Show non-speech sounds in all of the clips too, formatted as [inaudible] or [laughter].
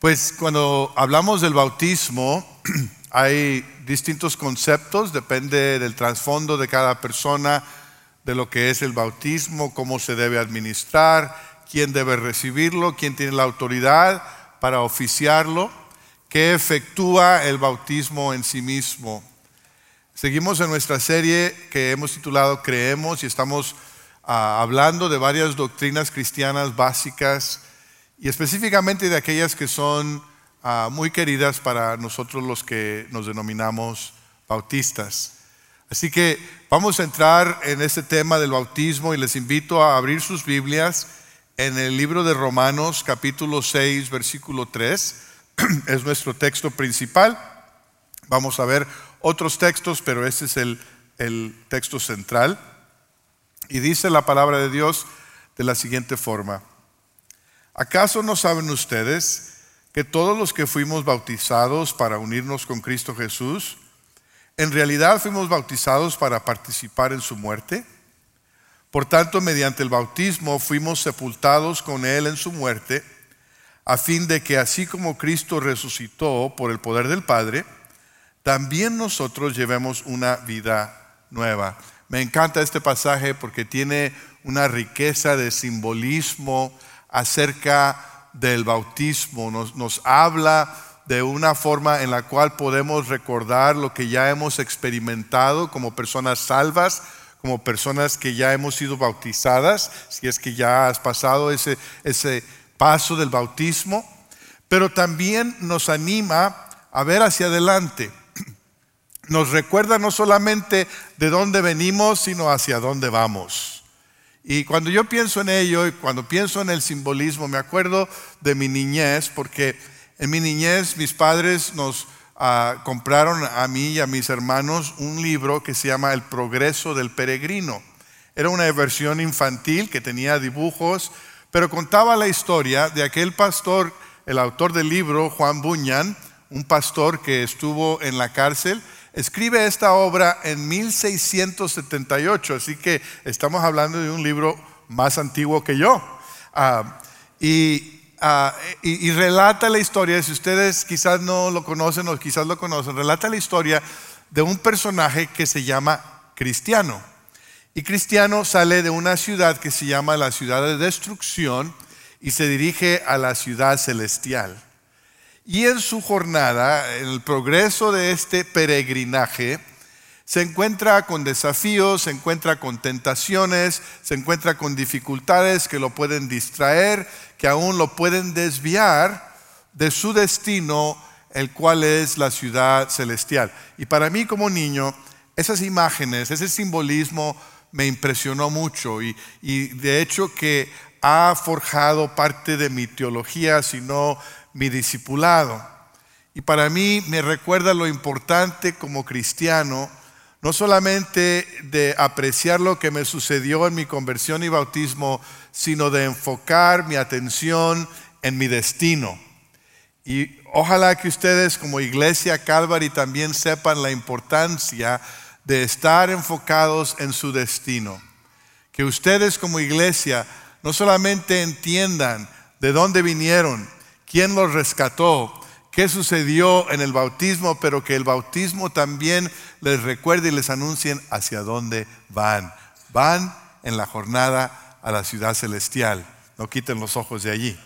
Pues cuando hablamos del bautismo, [clears throat] hay distintos conceptos, depende del trasfondo de cada persona, de lo que es el bautismo, cómo se debe administrar, quién debe recibirlo, quién tiene la autoridad para oficiarlo, qué efectúa el bautismo en sí mismo. Seguimos en nuestra serie que hemos titulado Creemos y estamos ah, hablando de varias doctrinas cristianas básicas y específicamente de aquellas que son ah, muy queridas para nosotros los que nos denominamos bautistas. Así que vamos a entrar en este tema del bautismo y les invito a abrir sus Biblias en el libro de Romanos capítulo 6 versículo 3. [clears throat] es nuestro texto principal. Vamos a ver otros textos, pero este es el, el texto central. Y dice la palabra de Dios de la siguiente forma. ¿Acaso no saben ustedes que todos los que fuimos bautizados para unirnos con Cristo Jesús, en realidad fuimos bautizados para participar en su muerte? Por tanto, mediante el bautismo fuimos sepultados con Él en su muerte, a fin de que así como Cristo resucitó por el poder del Padre, también nosotros llevemos una vida nueva. Me encanta este pasaje porque tiene una riqueza de simbolismo, acerca del bautismo, nos, habla de una forma en la cual podemos recordar lo que ya hemos experimentado como personas salvas, como personas que ya hemos sido bautizadas, si es que ya has pasado ese, ese paso del bautismo, pero también nos anima a ver hacia adelante. Nos recuerda no solamente de dónde venimos, sino hacia dónde vamos. Y cuando yo pienso en ello y cuando pienso en el simbolismo, me acuerdo de mi niñez, porque en mi niñez mis padres nos ah, compraron a mí y a mis hermanos un libro que se llama El progreso del peregrino. Era una versión infantil que tenía dibujos, pero contaba la historia de aquel pastor, el autor del libro, Juan Buñan, un pastor que estuvo en la cárcel escribe esta obra en 1678, así que estamos hablando de un libro más antiguo que yo. Ah, ah, y, relata la historia, si ustedes quizás no lo conocen o quizás lo conocen, relata la historia de un personaje que se llama Cristiano. Y Cristiano sale de una ciudad que se llama la ciudad de destrucción y se dirige a la ciudad celestial. Y en su jornada, en el progreso de este peregrinaje, se encuentra con desafíos, se encuentra con tentaciones, se encuentra con dificultades que lo pueden distraer, que aún lo pueden desviar de su destino, el cual es la ciudad celestial. Y para mí como niño, esas imágenes, ese simbolismo me impresionó mucho y, de hecho que ha forjado parte de mi teología, si no mi discipulado. Y para mí me recuerda lo importante como cristiano, no solamente de apreciar lo que me sucedió en mi conversión y bautismo, sino de enfocar mi atención en mi destino. Y ojalá que ustedes como iglesia Calvary también sepan la importancia de estar enfocados en su destino. Que ustedes como iglesia no solamente entiendan de dónde vinieron, quién los rescató, qué sucedió en el bautismo, pero que el bautismo también les recuerde y les anuncien hacia dónde van. Van en la jornada a la ciudad celestial. No quiten los ojos de allí.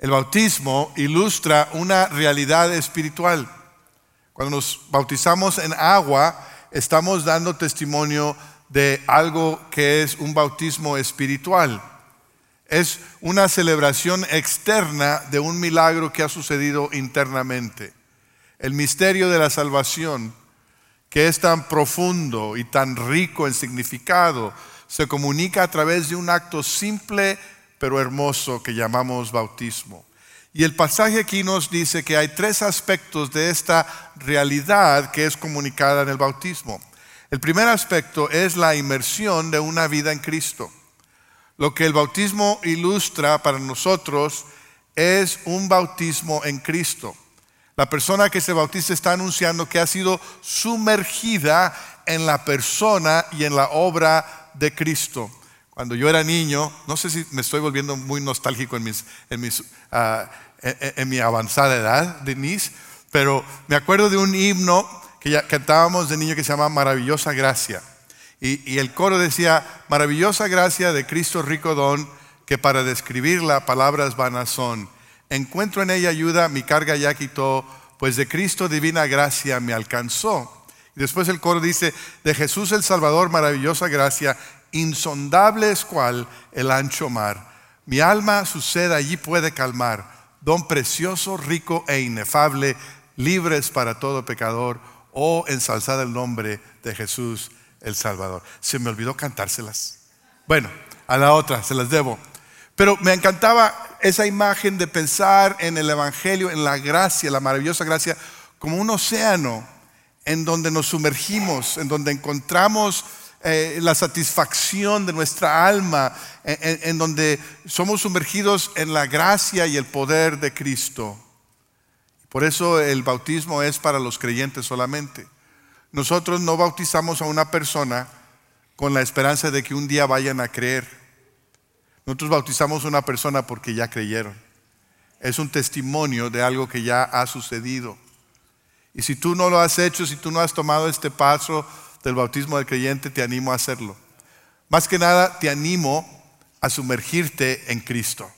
El bautismo ilustra una realidad espiritual. Cuando nos bautizamos en agua, estamos dando testimonio de algo que es un bautismo espiritual es una celebración externa de un milagro que ha sucedido internamente. El misterio de la salvación, que es tan profundo y tan rico en significado, se comunica a través de un acto simple pero hermoso que llamamos bautismo. Y el pasaje aquí nos dice que hay tres aspectos de esta realidad que es comunicada en el bautismo. El primer aspecto es la inmersión de una vida en Cristo. Lo que el bautismo ilustra para nosotros es un bautismo en Cristo. La persona que se bautiza está anunciando que ha sido sumergida en la persona y en la obra de Cristo. cuando yo era niño, no sé si me estoy volviendo muy nostálgico en, mis, en, ah, mi avanzada edad, Denise, pero me acuerdo de un himno que ya cantábamos de niño que se llama Maravillosa Gracia. Y, el coro decía, Maravillosa Gracia de Cristo rico don, que para describirla palabras vanas son. Encuentro en ella ayuda, mi carga ya quitó, pues de Cristo divina gracia me alcanzó. Y después el coro dice, de Jesús el Salvador, maravillosa gracia, insondable es cual el ancho mar. Mi alma su sed allí puede calmar, don precioso, rico e inefable, libres para todo pecador, oh ensalzada el nombre de Jesús el Salvador. Se me olvidó cantárselas. Bueno, a la otra, se las debo. Pero me encantaba esa imagen de pensar en el Evangelio, en la gracia, la maravillosa gracia, como un océano en donde nos sumergimos, en donde encontramos eh, la satisfacción de nuestra alma, en, donde somos sumergidos en la gracia y el poder de Cristo. Por eso el bautismo es para los creyentes solamente. Nosotros no bautizamos a una persona con la esperanza de que un día vayan a creer. Nosotros bautizamos a una persona porque ya creyeron. Es un testimonio de algo que ya ha sucedido. Y si tú no lo has hecho, si tú no has tomado este paso, del bautismo del creyente, te animo a hacerlo. Más que nada, te animo a sumergirte en Cristo,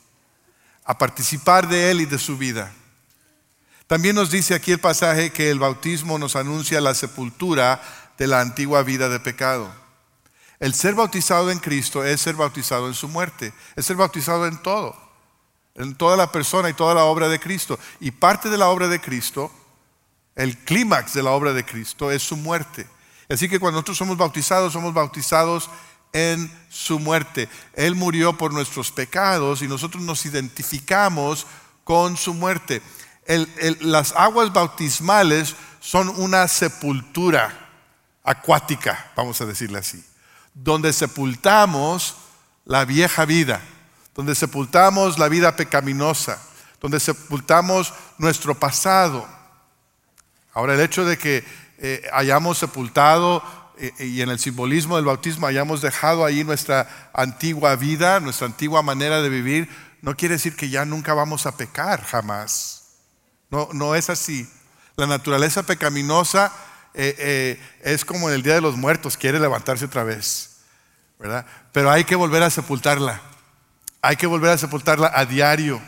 a participar de Él y de su vida. También nos dice aquí el pasaje que el bautismo nos anuncia la sepultura de la antigua vida de pecado. El ser bautizado en Cristo es ser bautizado en su muerte, es ser bautizado en todo, en toda la persona y toda la obra de Cristo. Y parte de la obra de Cristo, el clímax de la obra de Cristo es su muerte. Así que cuando nosotros somos bautizados, somos bautizados en su muerte. Él murió por nuestros pecados y nosotros nos identificamos con su muerte. Las aguas bautismales son una sepultura acuática, vamos a decirle así, donde sepultamos la vieja vida, donde sepultamos la vida pecaminosa, donde sepultamos nuestro pasado. Ahora el hecho de que eh, hayamos sepultado eh, y en el simbolismo del bautismo hayamos dejado ahí nuestra antigua vida, nuestra antigua manera de vivir, no quiere decir que ya nunca vamos a pecar, jamás. No, no es así. La naturaleza pecaminosa eh, es como en el Día de los Muertos, quiere levantarse otra vez, ¿verdad? Pero hay que volver a sepultarla. Hay que volver a sepultarla a diario.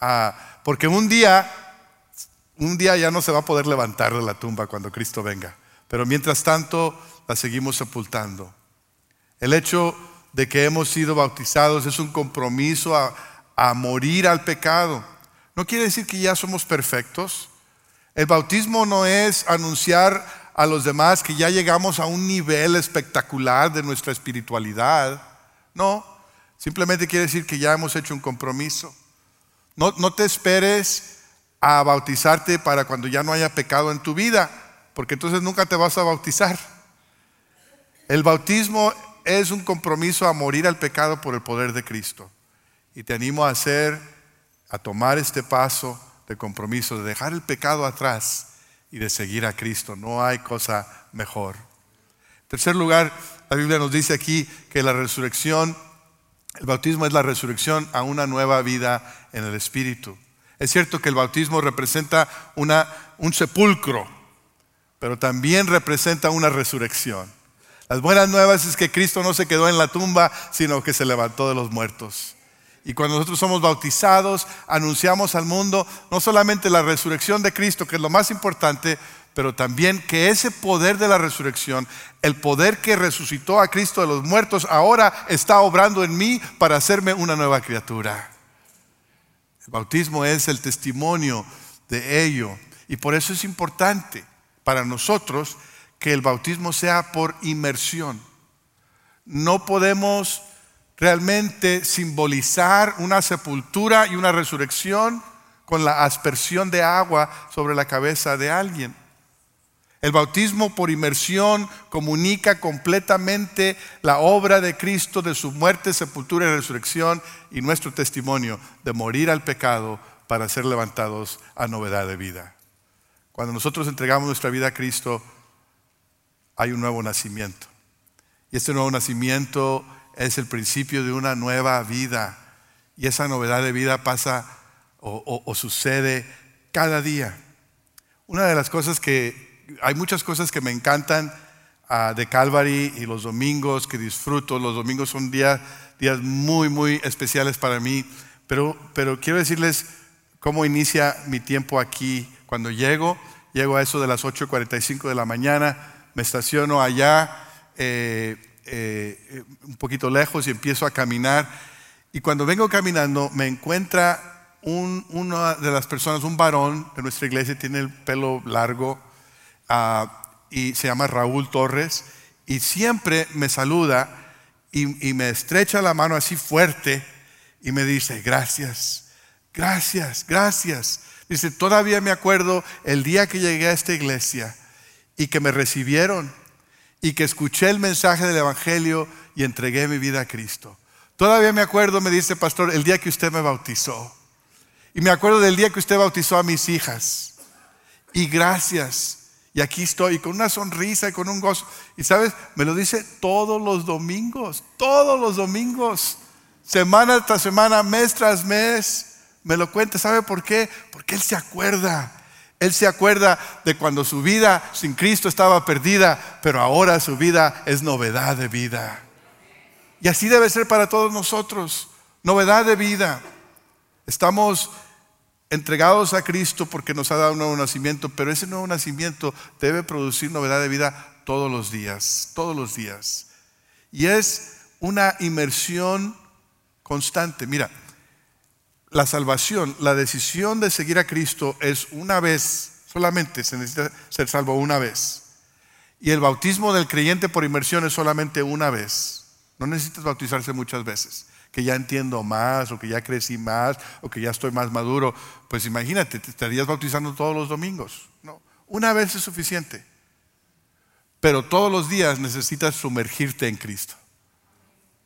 Ah, porque un día un día ya no se va a poder levantar de la tumba cuando Cristo venga, pero mientras tanto la seguimos sepultando. El hecho de que hemos sido bautizados es un compromiso a, morir al pecado. No quiere decir que ya somos perfectos. El bautismo no es anunciar a los demás que ya llegamos a un nivel espectacular de nuestra espiritualidad. No, simplemente quiere decir que ya hemos hecho un compromiso. No, no te esperes a bautizarte para cuando ya no haya pecado en tu vida, porque entonces nunca te vas a bautizar. El bautismo es un compromiso a morir al pecado por el poder de Cristo. Y te animo a hacer, a tomar este paso de compromiso, de dejar el pecado atrás y de seguir a Cristo. No hay cosa mejor. En tercer lugar, la Biblia nos dice aquí que la resurrección, el bautismo es la resurrección a una nueva vida en el Espíritu. Es cierto que el bautismo representa un sepulcro, pero también representa una resurrección. Las buenas nuevas es que Cristo no se quedó en la tumba, sino que se levantó de los muertos. Y cuando nosotros somos bautizados, anunciamos al mundo no solamente la resurrección de Cristo, que es lo más importante, pero también que ese poder de la resurrección, el poder que resucitó a Cristo de los muertos, ahora está obrando en mí para hacerme una nueva criatura. El bautismo es el testimonio de ello. Y por eso es importante para nosotros que el bautismo sea por inmersión. No podemos realmente simbolizar una sepultura y una resurrección con la aspersión de agua sobre la cabeza de alguien. El bautismo por inmersión comunica completamente la obra de Cristo, de su muerte, sepultura y resurrección y nuestro testimonio de morir al pecado para ser levantados a novedad de vida. Cuando nosotros entregamos nuestra vida a Cristo, hay un nuevo nacimiento. Y este nuevo nacimiento es el principio de una nueva vida. Y esa novedad de vida pasa o, sucede cada día. Una de las cosas que, hay muchas cosas que me encantan ah, de Calvary y los domingos que disfruto. Los domingos son días, días muy, muy especiales para mí. Pero, pero quiero decirles cómo inicia mi tiempo aquí. Cuando llego, llego a eso de las 8.45 de la mañana, me estaciono allá, eh, eh, un poquito lejos y empiezo a caminar. Y cuando vengo caminando, me encuentra una de las personas, un varón de nuestra iglesia, tiene el pelo largo ah, y se llama Raúl Torres, y siempre me saluda y, y me estrecha la mano así fuerte y me dice, gracias, gracias, gracias. Dice, todavía me acuerdo el día que llegué a esta iglesia y que me recibieron y que escuché el mensaje del Evangelio y entregué mi vida a Cristo. Todavía me acuerdo, me dice pastor, el día que usted me bautizó. Y me acuerdo del día que usted bautizó a mis hijas. Y gracias. Y aquí estoy con una sonrisa y con un gozo. Y sabes, me lo dice todos los domingos, todos los domingos, semana tras semana, mes tras mes me lo cuenta. ¿Sabe por qué? Porque Él se acuerda. Él se acuerda de cuando su vida sin Cristo estaba perdida, pero ahora su vida es novedad de vida. Y así debe ser para todos nosotros, novedad de vida. Estamos entregados a Cristo porque nos ha dado un nuevo nacimiento, pero ese nuevo nacimiento debe producir novedad de vida todos los días, todos los días. Y es una inmersión constante. Mira, la salvación, la decisión de seguir a Cristo es una vez, solamente se necesita ser salvo una vez. Y el bautismo del creyente por inmersión es solamente una vez. No necesitas bautizarse muchas veces. Que ya entiendo más, o que ya crecí más, o que ya estoy más maduro. Pues imagínate, te estarías bautizando todos los domingos. No, una vez es suficiente. Pero todos los días necesitas sumergirte en Cristo.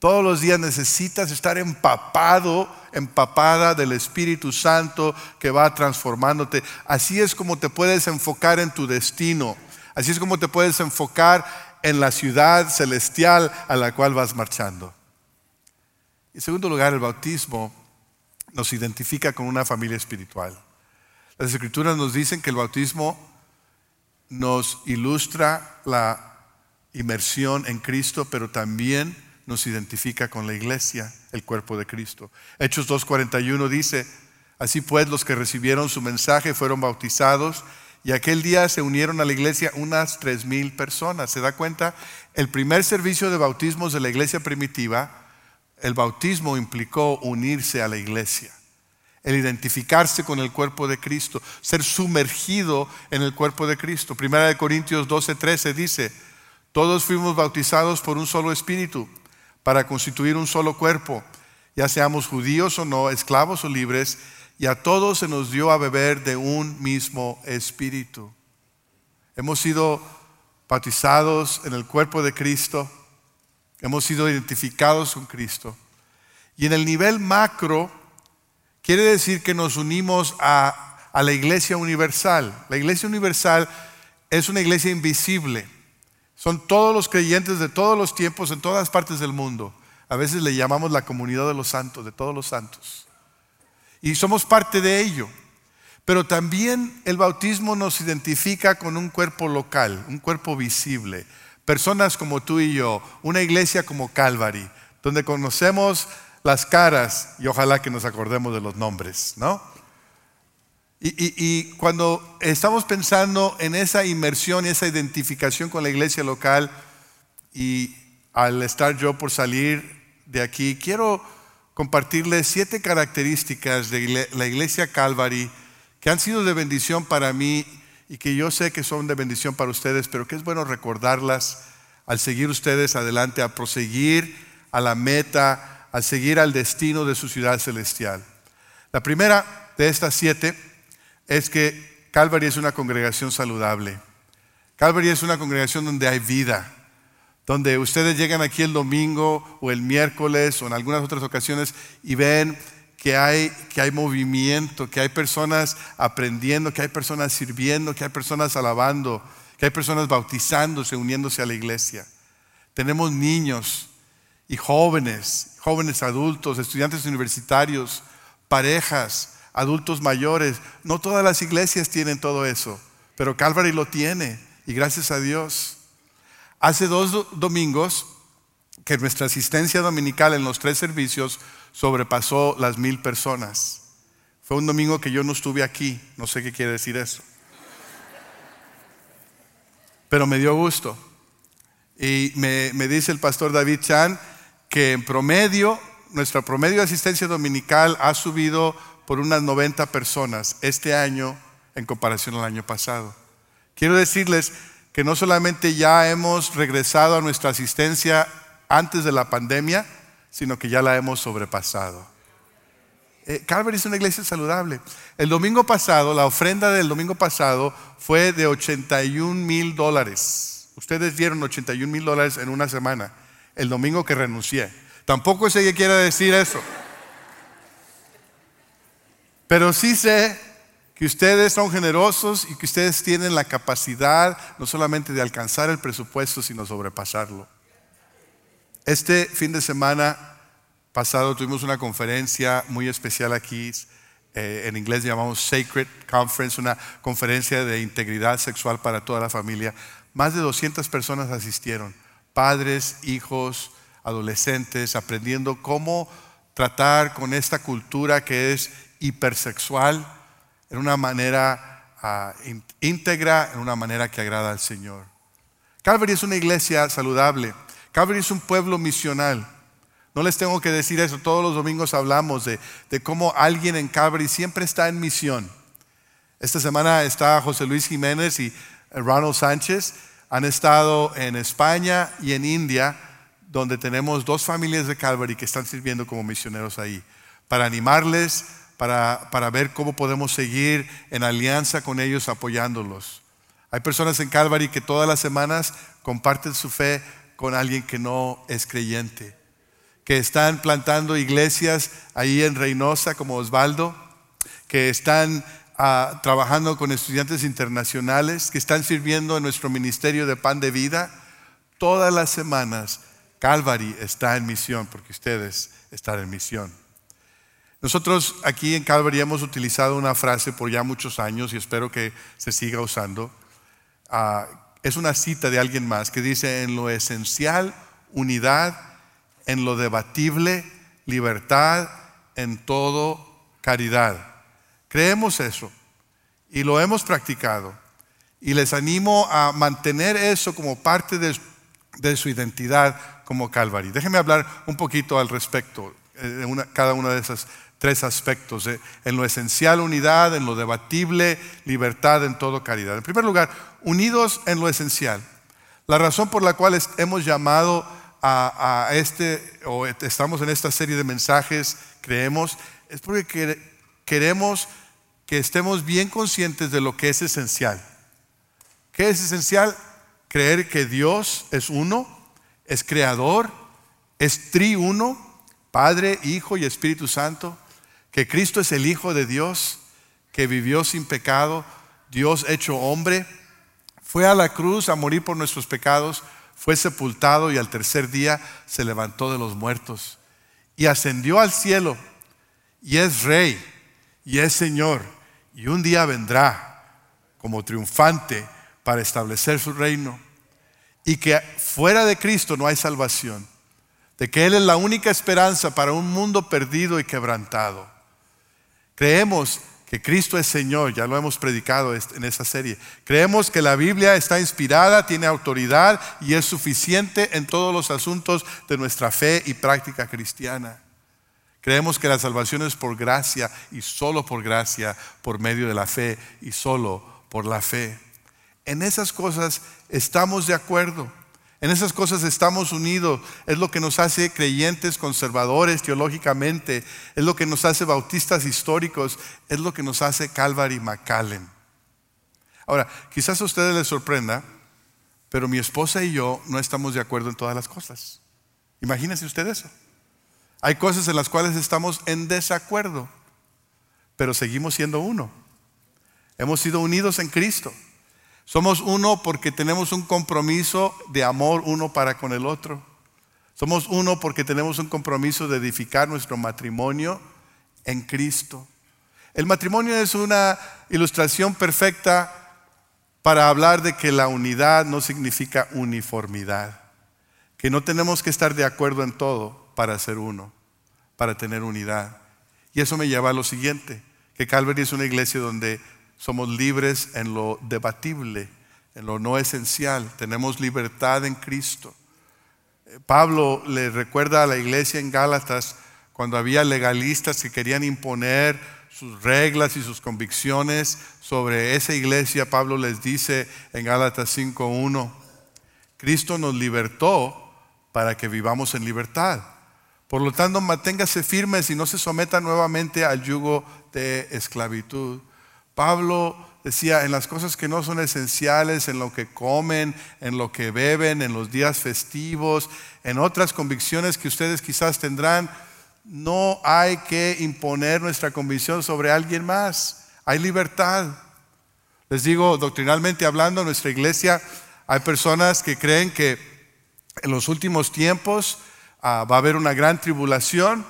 Todos los días necesitas estar empapado, empapada del Espíritu Santo que va transformándote. Así es como te puedes enfocar en tu destino. Así es como te puedes enfocar en la ciudad celestial a la cual vas marchando. En segundo lugar, el bautismo nos identifica con una familia espiritual. Las escrituras nos dicen que el bautismo nos ilustra la inmersión en Cristo, pero también nos identifica con la iglesia, el cuerpo de Cristo. Hechos 2.41 dice, así pues los que recibieron su mensaje fueron bautizados y aquel día se unieron a la iglesia unas tres mil personas. ¿Se da cuenta? El primer servicio de bautismos de la iglesia primitiva, el bautismo implicó unirse a la iglesia, el identificarse con el cuerpo de Cristo, ser sumergido en el cuerpo de Cristo. Primera de Corintios 12.13 dice, todos fuimos bautizados por un solo espíritu para constituir un solo cuerpo, ya seamos judíos o no, esclavos o libres, y a todos se nos dio a beber de un mismo espíritu. Hemos sido bautizados en el cuerpo de Cristo, hemos sido identificados con Cristo. Y en el nivel macro, quiere decir que nos unimos a, a la iglesia universal. La iglesia universal es una iglesia invisible son todos los creyentes de todos los tiempos en todas partes del mundo. A veces le llamamos la comunidad de los santos, de todos los santos. Y somos parte de ello. Pero también el bautismo nos identifica con un cuerpo local, un cuerpo visible. Personas como tú y yo, una iglesia como Calvary, donde conocemos las caras y ojalá que nos acordemos de los nombres, ¿no? Y, cuando estamos pensando en esa inmersión y esa identificación con la iglesia local, y al estar yo por salir de aquí, quiero compartirles siete características de la iglesia Calvary que han sido de bendición para mí y que yo sé que son de bendición para ustedes, pero que es bueno recordarlas al seguir ustedes adelante, a proseguir a la meta, al seguir al destino de su ciudad celestial. La primera de estas siete es que Calvary es una congregación saludable. Calvary es una congregación donde hay vida, donde ustedes llegan aquí el domingo o el miércoles o en algunas otras ocasiones y ven que hay, que hay movimiento, que hay personas aprendiendo, que hay personas sirviendo, que hay personas alabando, que hay personas bautizándose, uniéndose a la iglesia. Tenemos niños y jóvenes, jóvenes adultos, estudiantes universitarios, parejas, adultos mayores. No todas las iglesias tienen todo eso, pero Calvary lo tiene y gracias a Dios. Hace dos domingos que nuestra asistencia dominical en los tres servicios sobrepasó las mil personas. Fue un domingo que yo no estuve aquí, no sé qué quiere decir eso. Pero me dio gusto. Y me, dice el pastor David Chan que en promedio, nuestra promedio de asistencia dominical ha subido por unas 90 personas este año en comparación al año pasado. Quiero decirles que no solamente ya hemos regresado a nuestra asistencia antes de la pandemia, sino que ya la hemos sobrepasado. Eh, Calvary es una iglesia saludable. El domingo pasado, la ofrenda del domingo pasado fue de 81 mil dólares. Ustedes dieron 81 mil dólares en una semana, el domingo que renuncié. Tampoco sé qué quiere decir eso. Pero sí sé que ustedes son generosos y que ustedes tienen la capacidad no solamente de alcanzar el presupuesto, sino sobrepasarlo. Este fin de semana pasado tuvimos una conferencia muy especial aquí, eh, en inglés llamamos Sacred Conference, una conferencia de integridad sexual para toda la familia. Más de 200 personas asistieron, padres, hijos, adolescentes, aprendiendo cómo tratar con esta cultura que es hipersexual en una manera ah, íntegra, en una manera que agrada al Señor. Calvary es una iglesia saludable. Calvary es un pueblo misional. No les tengo que decir eso, todos los domingos hablamos de, cómo alguien en Calvary siempre está en misión. Esta semana está José Luis Jiménez y Ronald Sánchez. Han estado en España y en India, donde tenemos dos familias de Calvary que están sirviendo como misioneros ahí, para animarles, para, para ver cómo podemos seguir en alianza con ellos apoyándolos. Hay personas en Calvary que todas las semanas comparten su fe con alguien que no es creyente, que están plantando iglesias ahí en Reynosa como Osvaldo, que están ah, trabajando con estudiantes internacionales, que están sirviendo en nuestro ministerio de pan de vida. Todas las semanas Calvary está en misión porque ustedes están en misión. Nosotros aquí en Calvary hemos utilizado una frase por ya muchos años y espero que se siga usando. Ah, es una cita de alguien más que dice, en lo esencial, unidad, en lo debatible, libertad, en todo, caridad. Creemos eso y lo hemos practicado. Y les animo a mantener eso como parte de, su identidad como Calvary. Déjenme hablar un poquito al respecto eh, de cada una de esas tres aspectos. Eh, en lo esencial, unidad, en lo debatible, libertad, en todo, caridad. En primer lugar, unidos en lo esencial. La razón por la cual hemos llamado a, este, o estamos en esta serie de mensajes, creemos, es porque queremos que estemos bien conscientes de lo que es esencial. ¿Qué es esencial? Creer que Dios es uno, es creador, es triuno, Padre, Hijo y Espíritu Santo que Cristo es el Hijo de Dios, que vivió sin pecado, Dios hecho hombre, fue a la cruz a morir por nuestros pecados, fue sepultado y al tercer día se levantó de los muertos y ascendió al cielo y es rey y es Señor y un día vendrá como triunfante para establecer su reino y que fuera de Cristo no hay salvación, de que Él es la única esperanza para un mundo perdido y quebrantado. Creemos que Cristo es Señor, ya lo hemos predicado en esta serie. Creemos que la Biblia está inspirada, tiene autoridad y es suficiente en todos los asuntos de nuestra fe y práctica cristiana. Creemos que la salvación es por gracia y solo por gracia, por medio de la fe y solo por la fe. En esas cosas estamos de acuerdo. En esas cosas estamos unidos. Es lo que nos hace creyentes conservadores teológicamente. Es lo que nos hace bautistas históricos. Es lo que nos hace Calvary McAllen. Ahora, quizás a ustedes les sorprenda, pero mi esposa y yo no estamos de acuerdo en todas las cosas. Imagínense ustedes eso. Hay cosas en las cuales estamos en desacuerdo, pero seguimos siendo uno. Hemos sido unidos en Cristo. Somos uno porque tenemos un compromiso de amor uno para con el otro. Somos uno porque tenemos un compromiso de edificar nuestro matrimonio en Cristo. El matrimonio es una ilustración perfecta para hablar de que la unidad no significa uniformidad, que no tenemos que estar de acuerdo en todo para ser uno, para tener unidad. Y eso me lleva a lo siguiente, que Calvary es una iglesia donde somos libres en lo debatible, en lo no esencial, tenemos libertad en Cristo. Pablo le recuerda a la iglesia en Gálatas cuando había legalistas que querían imponer sus reglas y sus convicciones sobre esa iglesia, Pablo les dice en Gálatas 5.1, Cristo nos libertó para que vivamos en libertad. Por lo tanto, manténgase firmes y no se someta nuevamente al yugo de esclavitud. Pablo decía, en las cosas que no son esenciales, en lo que comen, en lo que beben, en los días festivos, en otras convicciones que ustedes quizás tendrán, no hay que imponer nuestra convicción sobre alguien más. Hay libertad. Les digo, doctrinalmente hablando, en nuestra iglesia hay personas que creen que en los últimos tiempos ah, va a haber una gran tribulación,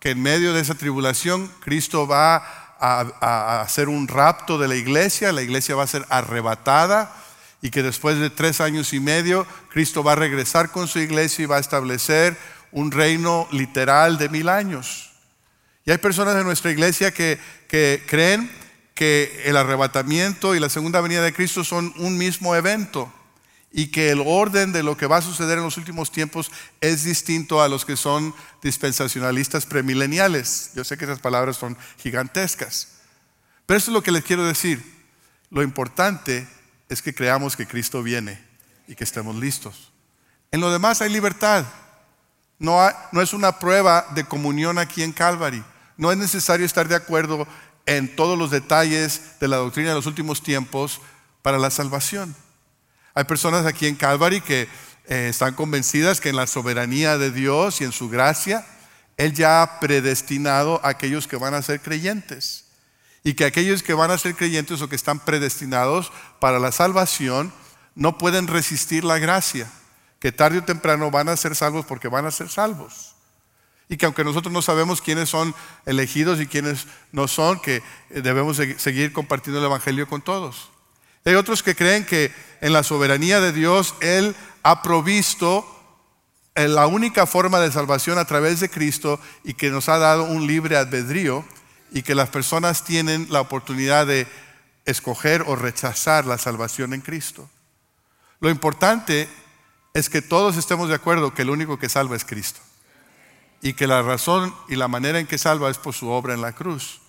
que en medio de esa tribulación Cristo va a, a hacer un rapto de la iglesia, la iglesia va a ser arrebatada y que después de tres años y medio Cristo va a regresar con su iglesia y va a establecer un reino literal de mil años. Y hay personas en nuestra iglesia que, que creen que el arrebatamiento y la segunda venida de Cristo son un mismo evento y que el orden de lo que va a suceder en los últimos tiempos es distinto a los que son dispensacionalistas premileniales. Yo sé que esas palabras son gigantescas, pero eso es lo que les quiero decir. Lo importante es que creamos que Cristo viene y que estemos listos. En lo demás hay libertad. No, no es una prueba de comunión aquí en Calvary. No es necesario estar de acuerdo en todos los detalles de la doctrina de los últimos tiempos para la salvación. Hay personas aquí en Calvary que eh, están convencidas que en la soberanía de Dios y en su gracia, Él ya ha predestinado a aquellos que van a ser creyentes. Y que aquellos que van a ser creyentes o que están predestinados para la salvación no pueden resistir la gracia, que tarde o temprano van a ser salvos porque van a ser salvos. Y que aunque nosotros no sabemos quiénes son elegidos y quiénes no son, que eh, debemos seguir compartiendo el Evangelio con todos. Hay otros que creen que en la soberanía de Dios Él ha provisto eh, la única forma de salvación a través de Cristo y que nos ha dado un libre albedrío y que las personas tienen la oportunidad de escoger o rechazar la salvación en Cristo. Lo importante es que todos estemos de acuerdo que el único que salva es Cristo y que la razón y la manera en que salva es por su obra en la cruz.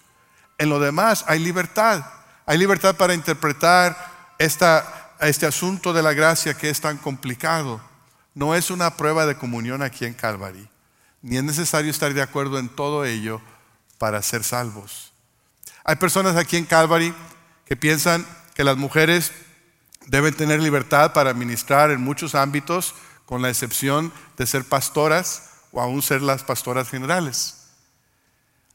En lo demás hay libertad. Hay libertad para interpretar este asunto de la gracia que es tan complicado. No es una prueba de comunión aquí en Calvary, ni es necesario estar de acuerdo en todo ello para ser salvos. Hay personas aquí en Calvary que piensan que las mujeres deben tener libertad para ministrar en muchos ámbitos, con la excepción de ser pastoras o aún ser las pastoras generales.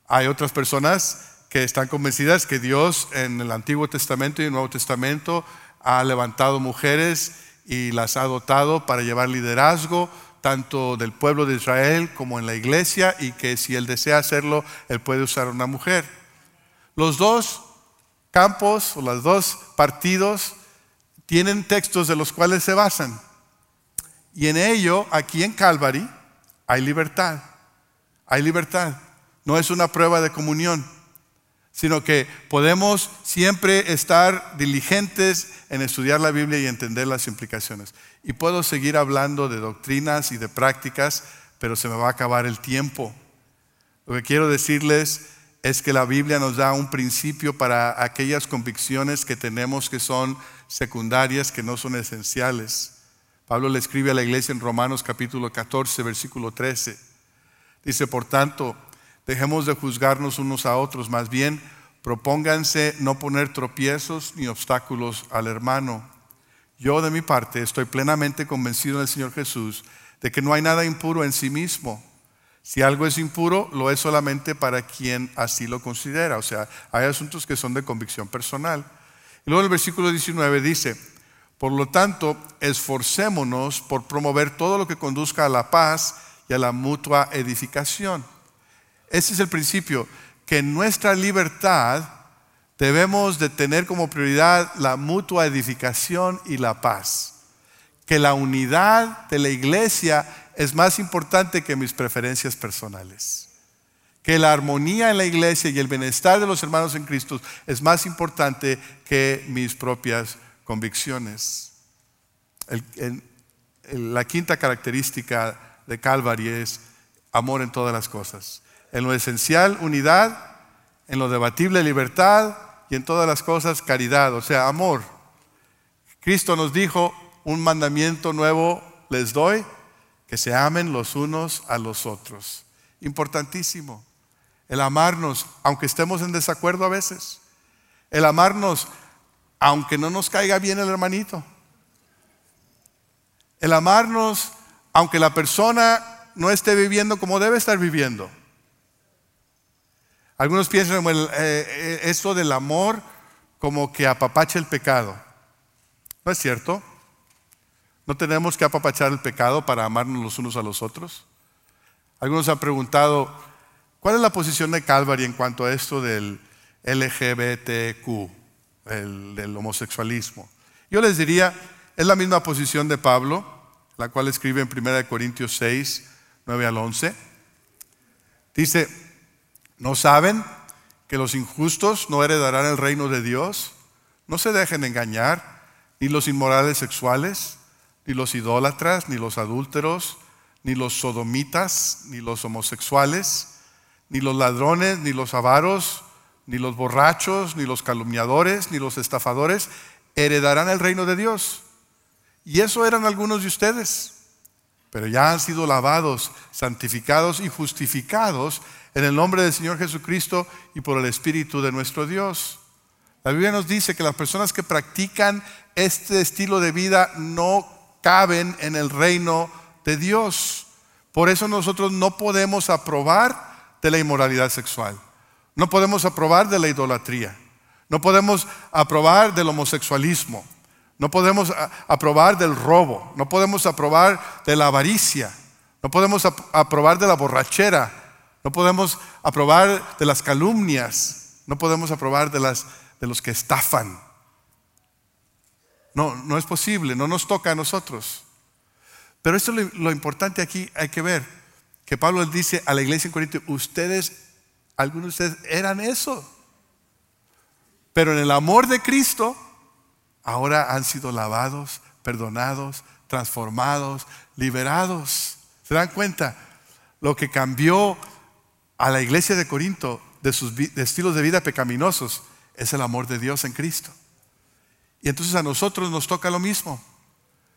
Hay otras personas que están convencidas que Dios en el Antiguo Testamento y el Nuevo Testamento ha levantado mujeres y las ha dotado para llevar liderazgo tanto del pueblo de Israel como en la iglesia y que si él desea hacerlo, él puede usar una mujer. Los dos campos o los dos partidos tienen textos de los cuales se basan. Y en ello, aquí en Calvary, hay libertad. Hay libertad. No es una prueba de comunión, sino que podemos siempre estar diligentes en estudiar la Biblia y entender las implicaciones. Y puedo seguir hablando de doctrinas y de prácticas, pero se me va a acabar el tiempo. Lo que quiero decirles es que la Biblia nos da un principio para aquellas convicciones que tenemos que son secundarias, que no son esenciales. Pablo le escribe a la iglesia en Romanos capítulo 14, versículo 13. Dice, por tanto, dejemos de juzgarnos unos a otros, más bien propónganse no poner tropiezos ni obstáculos al hermano. Yo de mi parte estoy plenamente convencido del Señor Jesús de que no hay nada impuro en sí mismo. Si algo es impuro, lo es solamente para quien así lo considera. O sea, hay asuntos que son de convicción personal. Y luego el versículo 19 dice, Por lo tanto, esforcémonos por promover todo lo que conduzca a la paz y a la mutua edificación. Ese es el principio, que en nuestra libertad debemos de tener como prioridad la mutua edificación y la paz. Que la unidad de la iglesia es más importante que mis preferencias personales. Que la armonía en la iglesia y el bienestar de los hermanos en Cristo es más importante que mis propias convicciones. la quinta característica de Calvary es amor en todas las cosas. En lo esencial, unidad, en lo debatible, libertad, y en todas las cosas, caridad, o sea, amor. Cristo nos dijo, un mandamiento nuevo les doy, que se amen los unos a los otros. Importantísimo. El amarnos, aunque estemos en desacuerdo a veces. El amarnos, aunque no nos caiga bien el hermanito. El amarnos, aunque la persona no esté viviendo como debe estar viviendo. Algunos piensan en eh, eh, esto del amor como que apapacha el pecado. ¿No es cierto? ¿No tenemos que apapachar el pecado para amarnos los unos a los otros? Algunos han preguntado, ¿cuál es la posición de Calvary en cuanto a esto del LGBTQ, el, del homosexualismo? Yo les diría, es la misma posición de Pablo, la cual escribe en 1 Corintios 6, 9 al 11. Dice, ¿no saben que los injustos no heredarán el reino de Dios? No se dejen engañar, ni los inmorales sexuales ni los idólatras, ni los adúlteros, ni los sodomitas, ni los homosexuales, ni los ladrones, ni los avaros, ni los borrachos, ni los calumniadores, ni los estafadores heredarán el reino de Dios. Y eso eran algunos de ustedes, pero ya han sido lavados, santificados y justificados en el nombre del Señor Jesucristo y por el Espíritu de nuestro Dios. La Biblia nos dice que las personas que practican este estilo de vida no caben en el reino de Dios. Por eso nosotros no podemos aprobar de la inmoralidad sexual. No podemos aprobar de la idolatría. No podemos aprobar del homosexualismo. No podemos aprobar del robo. No podemos aprobar de la avaricia. No podemos aprobar de la borrachera. No podemos aprobar de las calumnias. No podemos aprobar de, las, de los que estafan. No, no es posible, no nos toca a nosotros. Pero esto es lo, importante aquí, hay que ver, que Pablo dice a la iglesia en Corinto, ustedes, algunos de ustedes eran eso. Pero en el amor de Cristo, ahora han sido lavados, perdonados, transformados, liberados. ¿Se dan cuenta? Lo que cambió a la iglesia de Corinto de sus estilos de vida pecaminosos es el amor de Dios en Cristo. Y entonces a nosotros nos toca lo mismo.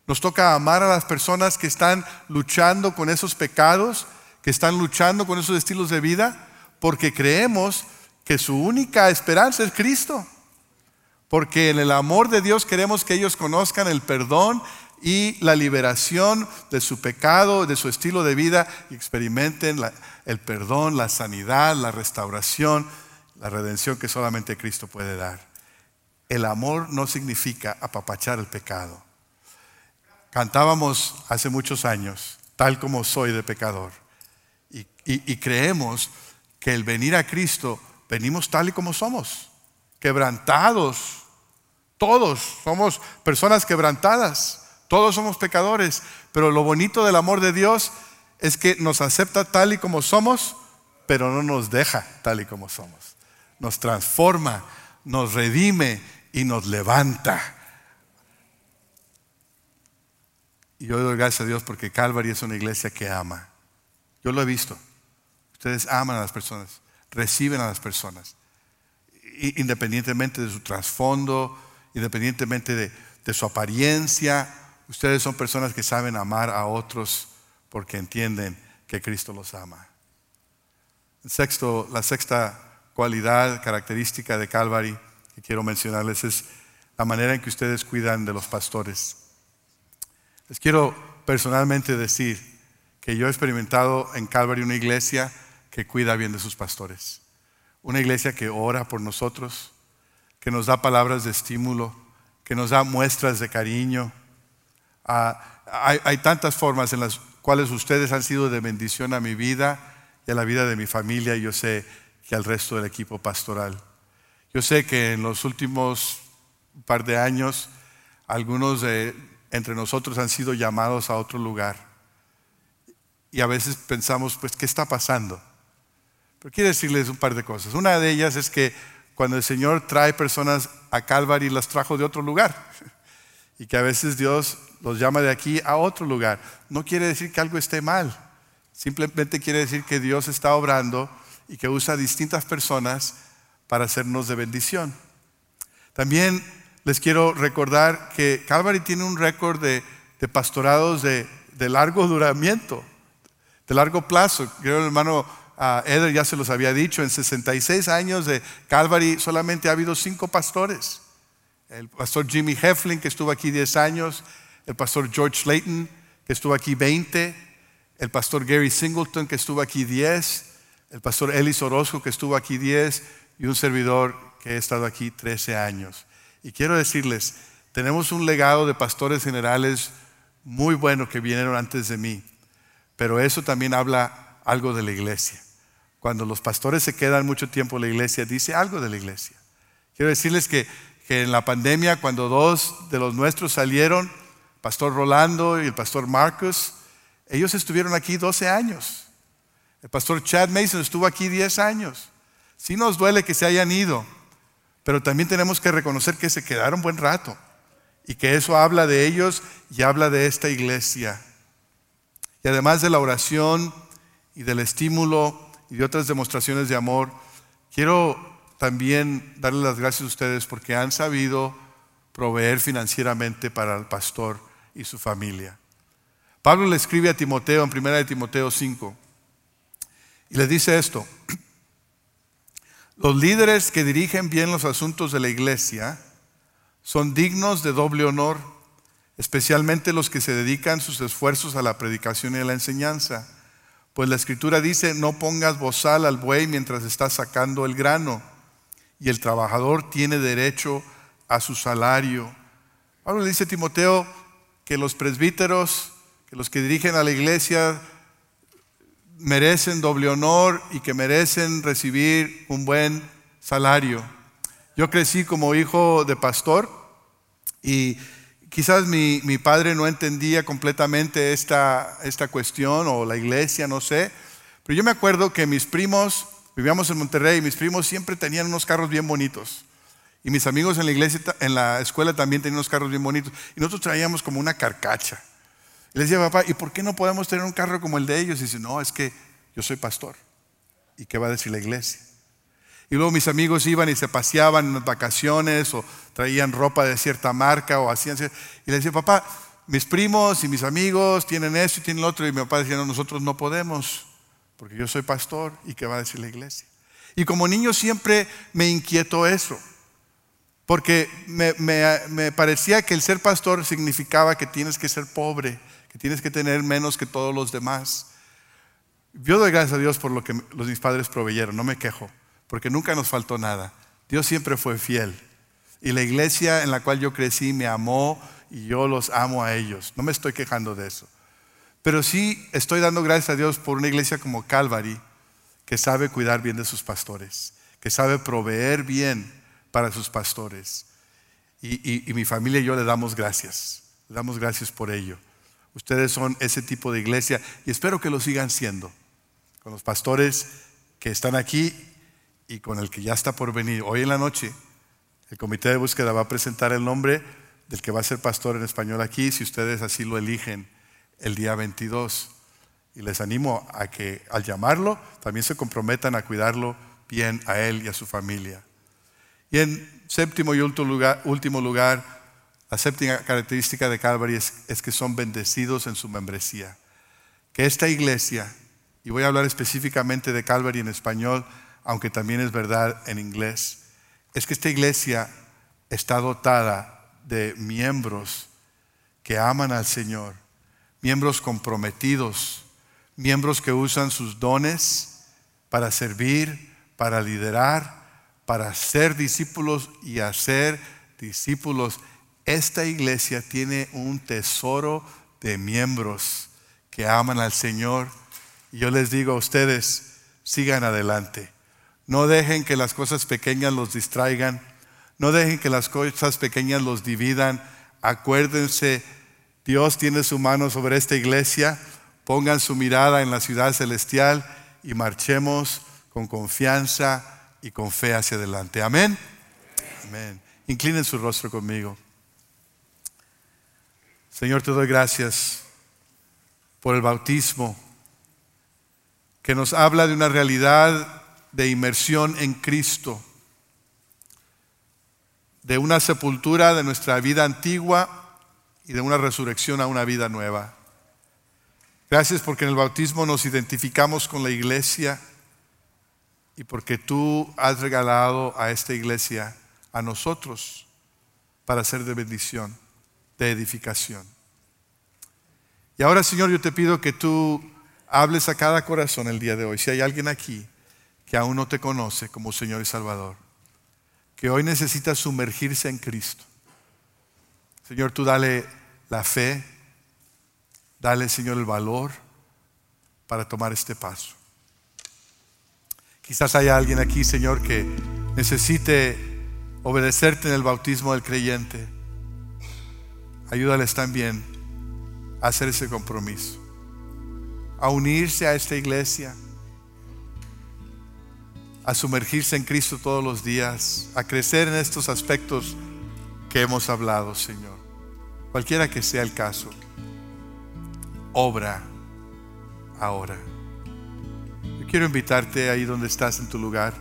Nos toca amar a las personas que están luchando con esos pecados, que están luchando con esos estilos de vida, porque creemos que su única esperanza es Cristo. Porque en el amor de Dios queremos que ellos conozcan el perdón y la liberación de su pecado, de su estilo de vida y experimenten el perdón, la sanidad, la restauración, la redención que solamente Cristo puede dar. El amor no significa apapachar el pecado. Cantábamos hace muchos años, tal como soy de pecador. Y, creemos que el venir a Cristo, venimos tal y como somos, quebrantados. Todos somos personas quebrantadas, todos somos pecadores, pero lo bonito del amor de Dios es que nos acepta tal y como somos, pero no nos deja tal y como somos. Nos transforma, nos redime y nos levanta. Y yo doy gracias a Dios porque Calvary es una iglesia que ama. Yo lo he visto. Ustedes aman a las personas, reciben a las personas, independientemente de su trasfondo, independientemente de, de su apariencia. Ustedes son personas que saben amar a otros porque entienden que Cristo los ama. sexto, la sexta cualidad, característica de Calvary que quiero mencionarles es la manera en que ustedes cuidan de los pastores. Les quiero personalmente decir que yo he experimentado en Calvary una iglesia que cuida bien de sus pastores. Una iglesia que ora por nosotros, que nos da palabras de estímulo, que nos da muestras de cariño. Ah, hay, hay tantas formas en las cuales ustedes han sido de bendición a mi vida y a la vida de mi familia yo sé que al resto del equipo pastoral. Yo sé que en los últimos par de años algunos de entre nosotros han sido llamados a otro lugar. Y a veces pensamos, pues, ¿qué está pasando? Pero quiero decirles un par de cosas. Una de ellas es que cuando el Señor trae personas a Calvary, las trajo de otro lugar. [laughs] Y que a veces Dios los llama de aquí a otro lugar. No quiere decir que algo esté mal. Simplemente quiere decir que Dios está obrando y que usa distintas personas para hacernos de bendición. También les quiero recordar que Calvary tiene un récord de, pastorados de, largo duramiento, de largo plazo. Creo el hermano uh, Eder ya se los había dicho, en 66 años de Calvary solamente ha habido cinco pastores. El pastor Jimmy Heflin, que estuvo aquí 10 años, el pastor George Slayton, que estuvo aquí 20, el pastor Gary Singleton, que estuvo aquí 10, el pastor Elis Orozco, que estuvo aquí 10, y un servidor que he estado aquí 13 años. Y quiero decirles, tenemos un legado de pastores generales muy bueno que vinieron antes de mí, pero eso también habla algo de la iglesia. Cuando los pastores se quedan mucho tiempo en la iglesia, dice algo de la iglesia. Quiero decirles que, que en la pandemia, cuando dos de los nuestros salieron, Pastor Rolando y el Pastor Marcus, ellos estuvieron aquí 12 años. El Pastor Chad Mason estuvo aquí 10 años. Sí nos duele que se hayan ido, pero también tenemos que reconocer que se quedaron buen rato y que eso habla de ellos y habla de esta iglesia. Y además de la oración y del estímulo y de otras demostraciones de amor, quiero también darle las gracias a ustedes porque han sabido proveer financieramente para el pastor y su familia. Pablo le escribe a Timoteo en 1 de Timoteo 5 y le dice esto, los líderes que dirigen bien los asuntos de la iglesia son dignos de doble honor, especialmente los que se dedican sus esfuerzos a la predicación y a la enseñanza. Pues la escritura dice, no pongas bozal al buey mientras está sacando el grano, y el trabajador tiene derecho a su salario. Pablo le dice a Timoteo que los presbíteros, que los que dirigen a la iglesia, merecen doble honor y que merecen recibir un buen salario. Yo crecí como hijo de pastor y quizás mi, padre no entendía completamente esta, esta cuestión o la iglesia, no sé, pero yo me acuerdo que mis primos, vivíamos en Monterrey y mis primos siempre tenían unos carros bien bonitos. Y mis amigos en la iglesia, en la escuela también tenían unos carros bien bonitos. Y nosotros traíamos como una carcacha. Y les decía, papá, ¿y por qué no podemos tener un carro como el de ellos? Y dice, no, es que yo soy pastor. ¿Y qué va a decir la iglesia? Y luego mis amigos iban y se paseaban en las vacaciones o traían ropa de cierta marca o hacían... Y le decía, papá, mis primos y mis amigos tienen esto y tienen lo otro. Y mi papá decía, no, nosotros no podemos, porque yo soy pastor. ¿Y qué va a decir la iglesia? Y como niño siempre me inquietó eso, porque me, me parecía que el ser pastor significaba que tienes que ser pobre tienes que tener menos que todos los demás. Yo doy gracias a Dios por lo que los mis padres proveyeron, no me quejo, porque nunca nos faltó nada. Dios siempre fue fiel. Y la iglesia en la cual yo crecí me amó y yo los amo a ellos. No me estoy quejando de eso. Pero sí estoy dando gracias a Dios por una iglesia como Calvary que sabe cuidar bien de sus pastores, que sabe proveer bien para sus pastores. Y, mi familia y yo le damos gracias. Le damos gracias por ello. Ustedes son ese tipo de iglesia y espero que lo sigan siendo. Con los pastores que están aquí y con el que ya está por venir. Hoy en la noche el comité de búsqueda va a presentar el nombre del que va a ser pastor en español aquí, si ustedes así lo eligen el día 22. Y les animo a que al llamarlo también se comprometan a cuidarlo bien a él y a su familia. Y en séptimo y último lugar, último lugar la séptima característica de Calvary es, que son bendecidos en su membresía. Que esta iglesia, y voy a hablar específicamente de Calvary en español, aunque también es verdad en inglés, es que esta iglesia está dotada de miembros que aman al Señor, miembros comprometidos, miembros que usan sus dones para servir, para liderar, para ser discípulos y hacer discípulos esta iglesia tiene un tesoro de miembros que aman al Señor. Y yo les digo a ustedes, sigan adelante. No dejen que las cosas pequeñas los distraigan. No dejen que las cosas pequeñas los dividan. Acuérdense, Dios tiene su mano sobre esta iglesia. Pongan su mirada en la ciudad celestial y marchemos con confianza y con fe hacia adelante. Amén. Amén. Inclinen su rostro conmigo. Señor, te doy gracias por el bautismo que nos habla de una realidad de inmersión en Cristo, de una sepultura de nuestra vida antigua y de una resurrección a una vida nueva. Gracias porque en el bautismo nos identificamos con la iglesia y porque tú has regalado a esta iglesia, a nosotros, para ser de bendición, de edificación. Y ahora, Señor, yo te pido que tú hables a cada corazón el día de hoy. Si hay alguien aquí que aún no te conoce como Señor y Salvador, que hoy necesita sumergirse en Cristo. Señor, tú dale la fe, Dale, Señor, el valor para tomar este paso. Quizás haya alguien aquí, Señor, que necesite obedecerte en el bautismo del creyente. Ayúdales también a hacer ese compromiso, a unirse a esta iglesia, a sumergirse en Cristo todos los días, a crecer en estos aspectos que hemos hablado, Señor. Cualquiera que sea el caso obra ahora. Quiero invitarte ahí donde estás en tu lugar.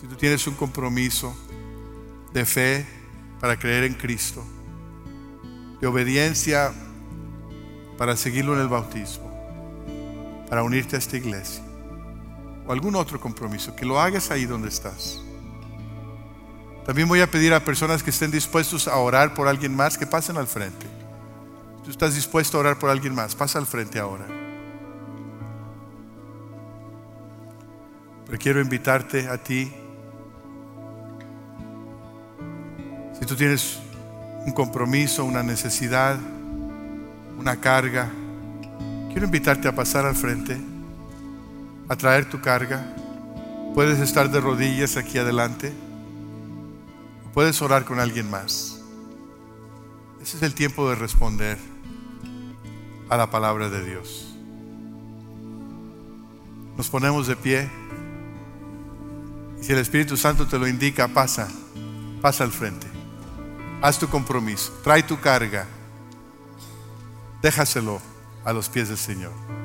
Si tú tienes un compromiso de fe para creer en Cristo, de obediencia para seguirlo en el bautismo, para unirte a esta iglesia, o algún otro compromiso, que lo hagas ahí donde estás. También voy a pedir a personas que estén dispuestos a orar por alguien más que pasen al frente. Tú estás dispuesto a orar por alguien más. Pasa al frente ahora. Pero quiero invitarte a ti. Si tú tienes un compromiso, una necesidad, una carga, quiero invitarte a pasar al frente, a traer tu carga. Puedes estar de rodillas aquí adelante. Puedes orar con alguien más. Ese es el tiempo de responder a la palabra de Dios. Nos ponemos de pie. Si el Espíritu Santo te lo indica, pasa, pasa al frente. Haz tu compromiso, trae tu carga, déjaselo a los pies del Señor.